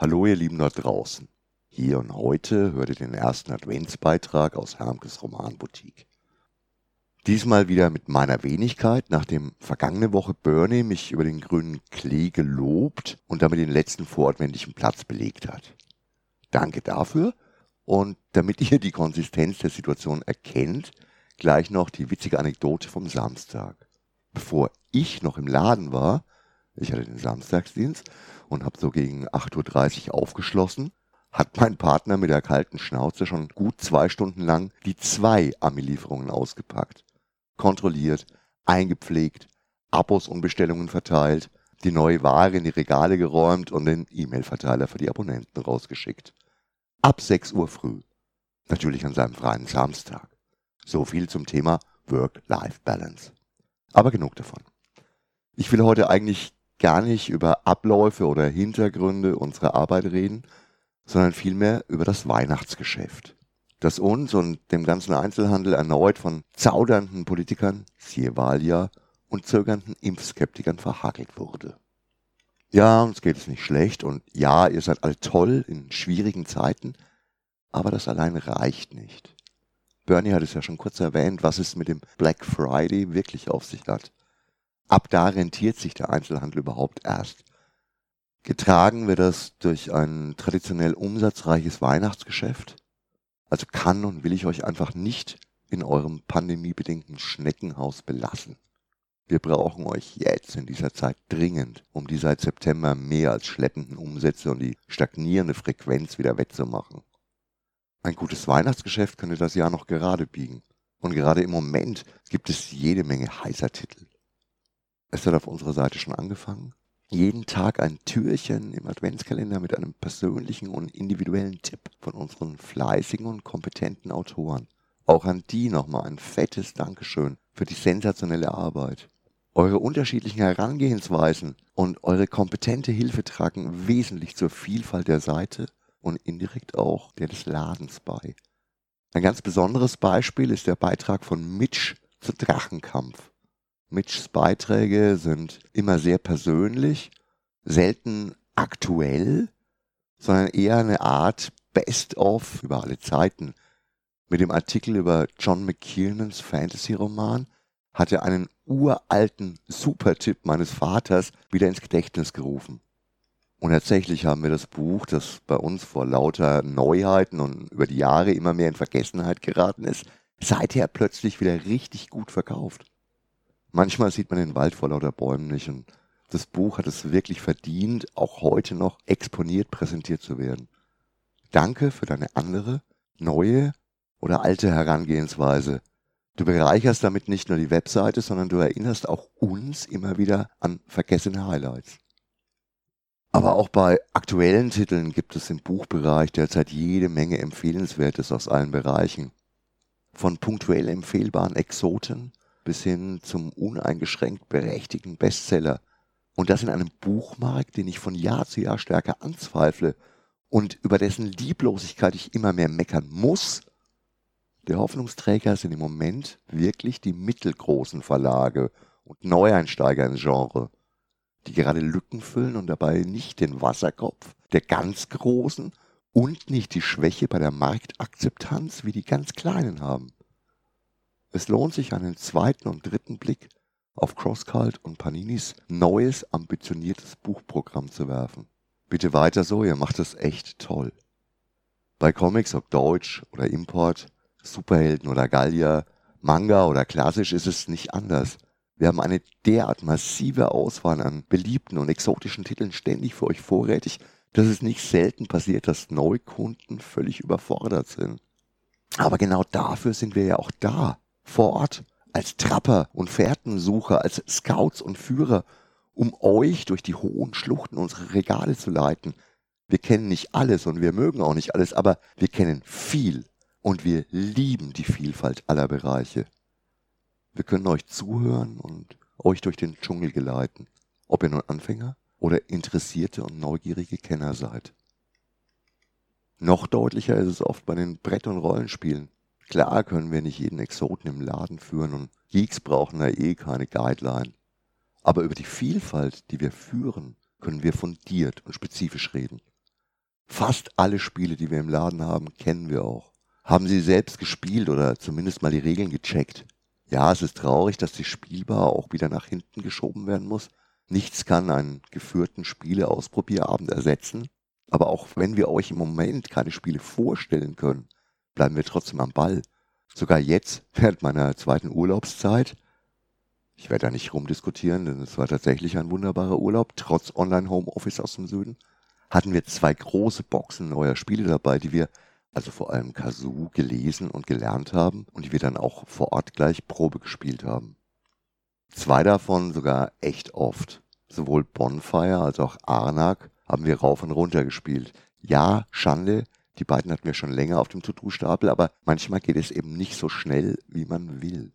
Hallo ihr Lieben da draußen. Hier und heute hört ihr den ersten Adventsbeitrag aus Hermkes Romanboutique. Diesmal wieder mit meiner Wenigkeit, nachdem vergangene Woche Bernie mich über den grünen Klee gelobt und damit den letzten vorortmännlichen Platz belegt hat. Danke dafür und damit ihr die Konsistenz der Situation erkennt, gleich noch die witzige Anekdote vom Samstag. Bevor ich noch im Laden war, ich hatte den Samstagsdienst und habe so gegen 8.30 Uhr aufgeschlossen, hat mein Partner mit der kalten Schnauze schon gut zwei Stunden lang die zwei Ami-Lieferungen ausgepackt. Kontrolliert, eingepflegt, Abos und Bestellungen verteilt, die neue Ware in die Regale geräumt und den E-Mail-Verteiler für die Abonnenten rausgeschickt. Ab 6 Uhr früh. Natürlich an seinem freien Samstag. So viel zum Thema Work-Life-Balance. Aber genug davon. Ich will heute eigentlich gar nicht über Abläufe oder Hintergründe unserer Arbeit reden, sondern vielmehr über das Weihnachtsgeschäft, das uns und dem ganzen Einzelhandel erneut von zaudernden Politikern, siehe Wahljahr, und zögernden Impfskeptikern verhagelt wurde. Ja, uns geht es nicht schlecht und ja, ihr seid alle toll in schwierigen Zeiten, aber das allein reicht nicht. Bernie hat es ja schon kurz erwähnt, was es mit dem Black Friday wirklich auf sich hat. Ab da rentiert sich der Einzelhandel überhaupt erst. Getragen wird das durch ein traditionell umsatzreiches Weihnachtsgeschäft. Also kann und will ich euch einfach nicht in eurem pandemiebedingten Schneckenhaus belassen. Wir brauchen euch jetzt in dieser Zeit dringend, um die seit September mehr als schleppenden Umsätze und die stagnierende Frequenz wieder wettzumachen. Ein gutes Weihnachtsgeschäft könnte das Jahr noch gerade biegen. Und gerade im Moment gibt es jede Menge heißer Titel. Es hat auf unserer Seite schon angefangen. Jeden Tag ein Türchen im Adventskalender mit einem persönlichen und individuellen Tipp von unseren fleißigen und kompetenten Autoren. Auch an die nochmal ein fettes Dankeschön für die sensationelle Arbeit. Eure unterschiedlichen Herangehensweisen und eure kompetente Hilfe tragen wesentlich zur Vielfalt der Seite und indirekt auch der des Ladens bei. Ein ganz besonderes Beispiel ist der Beitrag von Mitch zu Drachenkampf. Mitchs Beiträge sind immer sehr persönlich, selten aktuell, sondern eher eine Art Best-of über alle Zeiten. Mit dem Artikel über John McKiernans Fantasy-Roman hat er einen uralten Supertipp meines Vaters wieder ins Gedächtnis gerufen. Und tatsächlich haben wir das Buch, das bei uns vor lauter Neuheiten und über die Jahre immer mehr in Vergessenheit geraten ist, seither plötzlich wieder richtig gut verkauft. Manchmal sieht man den Wald vor lauter Bäumen nicht und das Buch hat es wirklich verdient, auch heute noch exponiert präsentiert zu werden. Danke für deine andere, neue oder alte Herangehensweise. Du bereicherst damit nicht nur die Webseite, sondern du erinnerst auch uns immer wieder an vergessene Highlights. Aber auch bei aktuellen Titeln gibt es im Buchbereich derzeit jede Menge Empfehlenswertes aus allen Bereichen. Von punktuell empfehlbaren Exoten bis hin zum uneingeschränkt berechtigten Bestseller. Und das in einem Buchmarkt, den ich von Jahr zu Jahr stärker anzweifle und über dessen Lieblosigkeit ich immer mehr meckern muss. Der Hoffnungsträger sind im Moment wirklich die mittelgroßen Verlage und Neueinsteiger ins Genre, die gerade Lücken füllen und dabei nicht den Wasserkopf der ganz Großen und nicht die Schwäche bei der Marktakzeptanz wie die ganz Kleinen haben. Es lohnt sich einen zweiten und dritten Blick auf Crosscult und Paninis neues, ambitioniertes Buchprogramm zu werfen. Bitte weiter so, ihr macht es echt toll. Bei Comics, ob Deutsch oder Import, Superhelden oder Gallier, Manga oder klassisch ist es nicht anders. Wir haben eine derart massive Auswahl an beliebten und exotischen Titeln ständig für euch vorrätig, dass es nicht selten passiert, dass Neukunden völlig überfordert sind. Aber genau dafür sind wir ja auch da vor Ort, als Trapper und Fährtensucher, als Scouts und Führer, um euch durch die hohen Schluchten unserer Regale zu leiten. Wir kennen nicht alles und wir mögen auch nicht alles, aber wir kennen viel und wir lieben die Vielfalt aller Bereiche. Wir können euch zuhören und euch durch den Dschungel geleiten, ob ihr nun Anfänger oder interessierte und neugierige Kenner seid. Noch deutlicher ist es oft bei den Brett- und Rollenspielen. Klar können wir nicht jeden Exoten im Laden führen und Geeks brauchen da eh keine Guideline. Aber über die Vielfalt, die wir führen, können wir fundiert und spezifisch reden. Fast alle Spiele, die wir im Laden haben, kennen wir auch. Haben sie selbst gespielt oder zumindest mal die Regeln gecheckt. Ja, es ist traurig, dass die Spielbar auch wieder nach hinten geschoben werden muss. Nichts kann einen geführten Spieleausprobierabend ersetzen. Aber auch wenn wir euch im Moment keine Spiele vorstellen können, bleiben wir trotzdem am Ball. Sogar jetzt, während meiner zweiten Urlaubszeit, ich werde da nicht rumdiskutieren, denn es war tatsächlich ein wunderbarer Urlaub, trotz Online-Homeoffice aus dem Süden, hatten wir zwei große Boxen neuer Spiele dabei, die wir also vor allem Kazoo, gelesen und gelernt haben und die wir dann auch vor Ort gleich Probe gespielt haben. Zwei davon sogar echt oft. Sowohl Bonfire als auch Arnak haben wir rauf und runter gespielt. Ja, Schande, die beiden hatten wir schon länger auf dem To-Do-Stapel, aber manchmal geht es eben nicht so schnell, wie man will.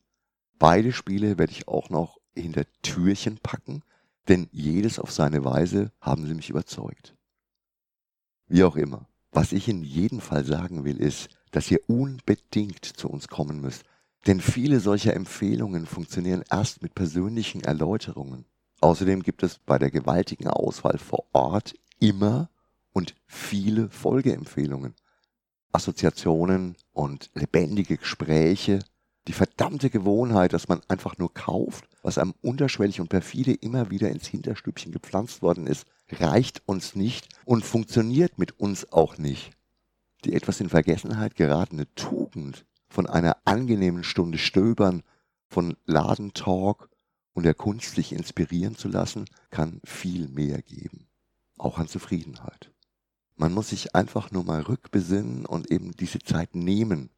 Beide Spiele werde ich auch noch hinter Türchen packen, denn jedes auf seine Weise haben sie mich überzeugt. Wie auch immer. Was ich in jedem Fall sagen will, ist, dass ihr unbedingt zu uns kommen müsst. Denn viele solcher Empfehlungen funktionieren erst mit persönlichen Erläuterungen. Außerdem gibt es bei der gewaltigen Auswahl vor Ort immer und viele Folgeempfehlungen. Assoziationen und lebendige Gespräche. Die verdammte Gewohnheit, dass man einfach nur kauft, was einem unterschwellig und perfide immer wieder ins Hinterstübchen gepflanzt worden ist, reicht uns nicht und funktioniert mit uns auch nicht. Die etwas in Vergessenheit geratene Tugend von einer angenehmen Stunde Stöbern, von Ladentalk und der Kunst, sich inspirieren zu lassen, kann viel mehr geben. Auch an Zufriedenheit. Man muss sich einfach nur mal rückbesinnen und eben diese Zeit nehmen.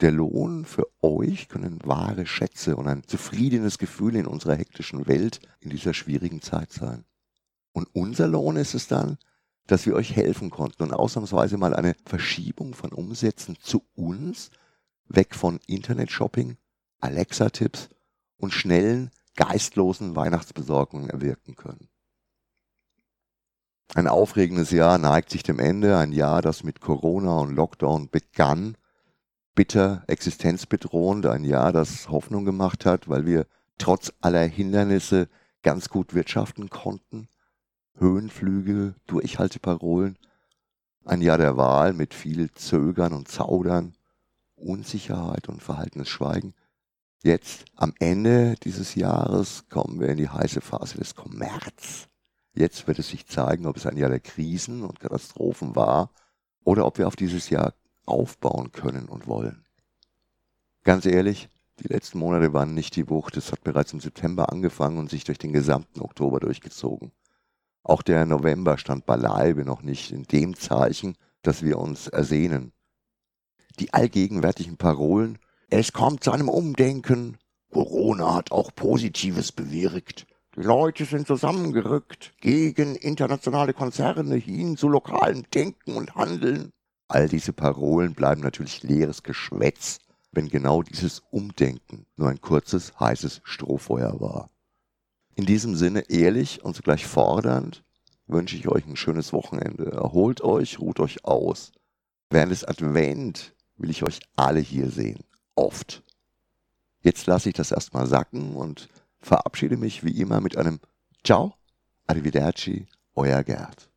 Der Lohn für euch können wahre Schätze und ein zufriedenes Gefühl in unserer hektischen Welt in dieser schwierigen Zeit sein. Und unser Lohn ist es dann, dass wir euch helfen konnten und ausnahmsweise mal eine Verschiebung von Umsätzen zu uns, weg von Internet-Shopping, Alexa-Tipps und schnellen, geistlosen Weihnachtsbesorgungen erwirken können. Ein aufregendes Jahr neigt sich dem Ende, ein Jahr, das mit Corona und Lockdown begann, bitter existenzbedrohend, ein Jahr, das Hoffnung gemacht hat, weil wir trotz aller Hindernisse ganz gut wirtschaften konnten Höhenflüge, Durchhalteparolen, ein Jahr der Wahl mit viel Zögern und Zaudern, Unsicherheit und verhaltenes Schweigen. Jetzt, am Ende dieses Jahres, kommen wir in die heiße Phase des Kommerz. Jetzt wird es sich zeigen, ob es ein Jahr der Krisen und Katastrophen war oder ob wir auf dieses Jahr aufbauen können und wollen. Ganz ehrlich, die letzten Monate waren nicht die Wucht. Es hat bereits im September angefangen und sich durch den gesamten Oktober durchgezogen. Auch der November stand beileibe noch nicht in dem Zeichen, das wir uns ersehnen. Die allgegenwärtigen Parolen Es kommt zu einem Umdenken, Corona hat auch Positives bewirkt, Leute sind zusammengerückt gegen internationale Konzerne hin zu lokalem Denken und Handeln. All diese Parolen bleiben natürlich leeres Geschwätz, wenn genau dieses Umdenken nur ein kurzes, heißes Strohfeuer war. In diesem Sinne ehrlich und zugleich fordernd wünsche ich euch ein schönes Wochenende. Erholt euch, ruht euch aus. Während des Advent will ich euch alle hier sehen. Oft. Jetzt lasse ich das erstmal sacken und verabschiede mich wie immer mit einem Ciao, Arrivederci, euer Gerd.